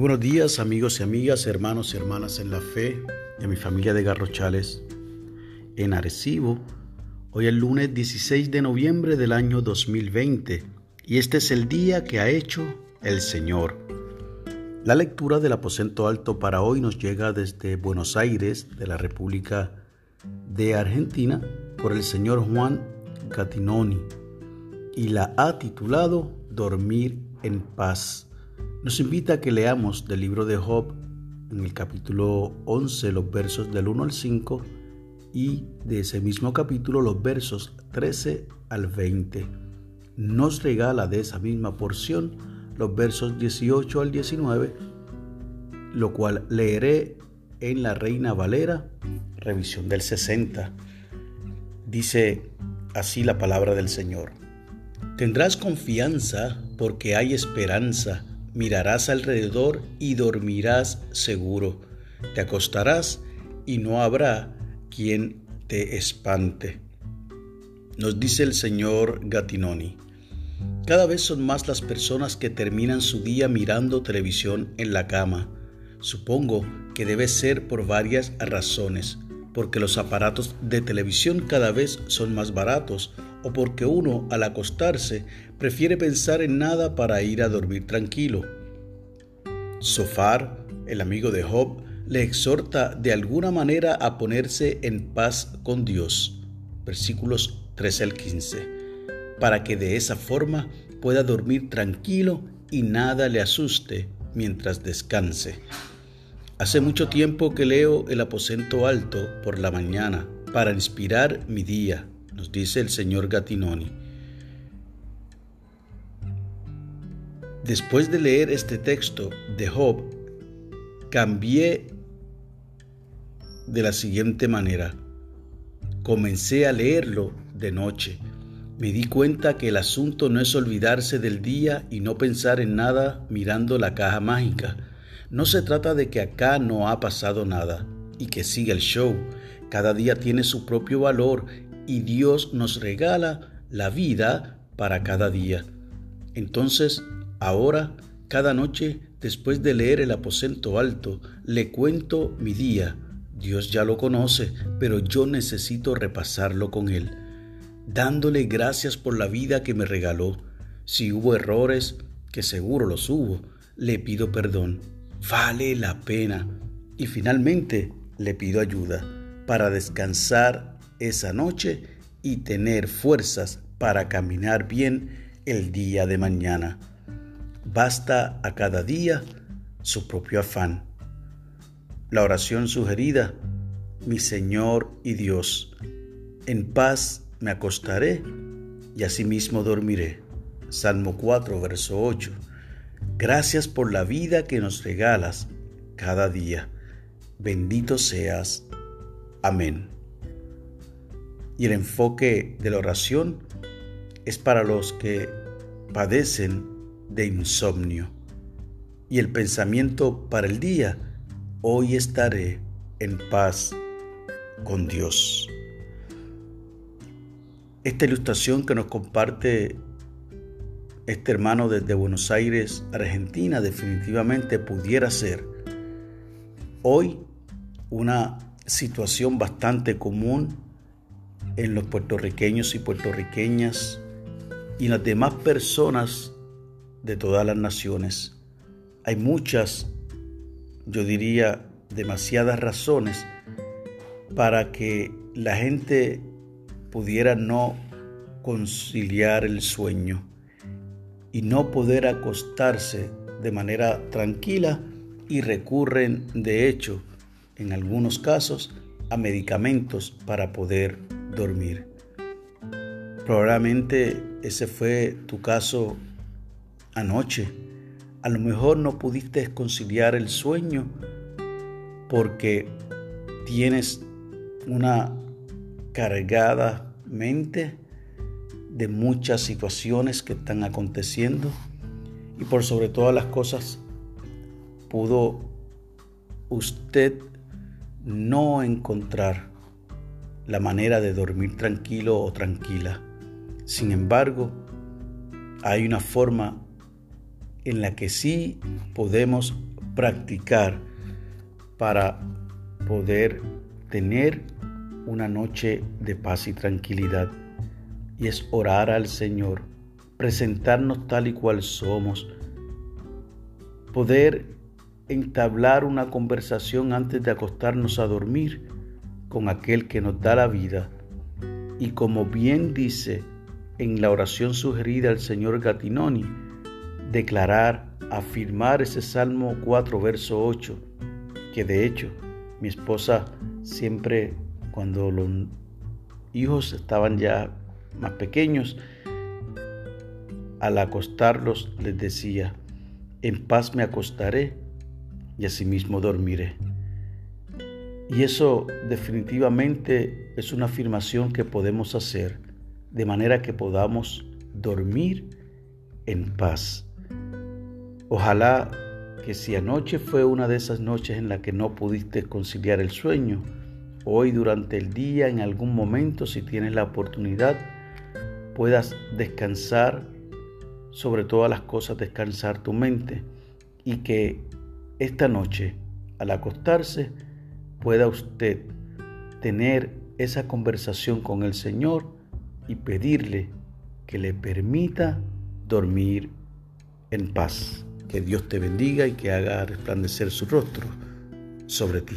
Buenos días amigos y amigas, hermanos y hermanas en la fe de mi familia de Garrochales en Arecibo. Hoy es lunes 16 de noviembre del año 2020 y este es el día que ha hecho el Señor. La lectura del aposento alto para hoy nos llega desde Buenos Aires, de la República de Argentina, por el señor Juan Catinoni y la ha titulado Dormir en paz. Nos invita a que leamos del libro de Job en el capítulo 11 los versos del 1 al 5 y de ese mismo capítulo los versos 13 al 20. Nos regala de esa misma porción los versos 18 al 19, lo cual leeré en la Reina Valera, revisión del 60. Dice así la palabra del Señor. Tendrás confianza porque hay esperanza, mirarás alrededor y dormirás seguro. Te acostarás y no habrá quien te espante. Nos dice el señor Gatinoni. Cada vez son más las personas que terminan su día mirando televisión en la cama. Supongo que debe ser por varias razones porque los aparatos de televisión cada vez son más baratos o porque uno al acostarse prefiere pensar en nada para ir a dormir tranquilo. Sofar, el amigo de Job, le exhorta de alguna manera a ponerse en paz con Dios. Versículos 13 al 15. Para que de esa forma pueda dormir tranquilo y nada le asuste mientras descanse. Hace mucho tiempo que leo el aposento alto por la mañana para inspirar mi día, nos dice el señor Gatinoni. Después de leer este texto de Job, cambié de la siguiente manera. Comencé a leerlo de noche. Me di cuenta que el asunto no es olvidarse del día y no pensar en nada mirando la caja mágica no se trata de que acá no ha pasado nada y que siga el show. Cada día tiene su propio valor y Dios nos regala la vida para cada día. Entonces, ahora, cada noche, después de leer el aposento alto, le cuento mi día. Dios ya lo conoce, pero yo necesito repasarlo con Él, dándole gracias por la vida que me regaló. Si hubo errores, que seguro los hubo, le pido perdón vale la pena. Y finalmente le pido ayuda para descansar esa noche y tener fuerzas para caminar bien el día de mañana. Basta a cada día su propio afán. La oración sugerida, mi Señor y Dios, en paz me acostaré y asimismo dormiré. Salmo 4, verso 8. Gracias por la vida que nos regalas cada día. Bendito seas. Amén. Y el enfoque de la oración es para los que padecen de insomnio. Y el pensamiento para el día, hoy estaré en paz con Dios. Esta ilustración que nos comparte este hermano desde Buenos Aires, Argentina, definitivamente pudiera ser hoy una situación bastante común en los puertorriqueños y puertorriqueñas y las demás personas de todas las naciones. Hay muchas, yo diría, demasiadas razones para que la gente pudiera no conciliar el sueño y no poder acostarse de manera tranquila y recurren, de hecho, en algunos casos, a medicamentos para poder dormir. Probablemente ese fue tu caso anoche. A lo mejor no pudiste conciliar el sueño porque tienes una cargada mente de muchas situaciones que están aconteciendo y por sobre todas las cosas pudo usted no encontrar la manera de dormir tranquilo o tranquila. Sin embargo, hay una forma en la que sí podemos practicar para poder tener una noche de paz y tranquilidad. Y es orar al Señor, presentarnos tal y cual somos, poder entablar una conversación antes de acostarnos a dormir con aquel que nos da la vida. Y como bien dice en la oración sugerida al señor Gatinoni, declarar, afirmar ese Salmo 4, verso 8, que de hecho mi esposa siempre cuando los hijos estaban ya más pequeños, al acostarlos les decía, en paz me acostaré y asimismo dormiré. Y eso definitivamente es una afirmación que podemos hacer de manera que podamos dormir en paz. Ojalá que si anoche fue una de esas noches en la que no pudiste conciliar el sueño, hoy durante el día, en algún momento, si tienes la oportunidad, puedas descansar, sobre todas las cosas, descansar tu mente y que esta noche, al acostarse, pueda usted tener esa conversación con el Señor y pedirle que le permita dormir en paz. Que Dios te bendiga y que haga resplandecer su rostro sobre ti.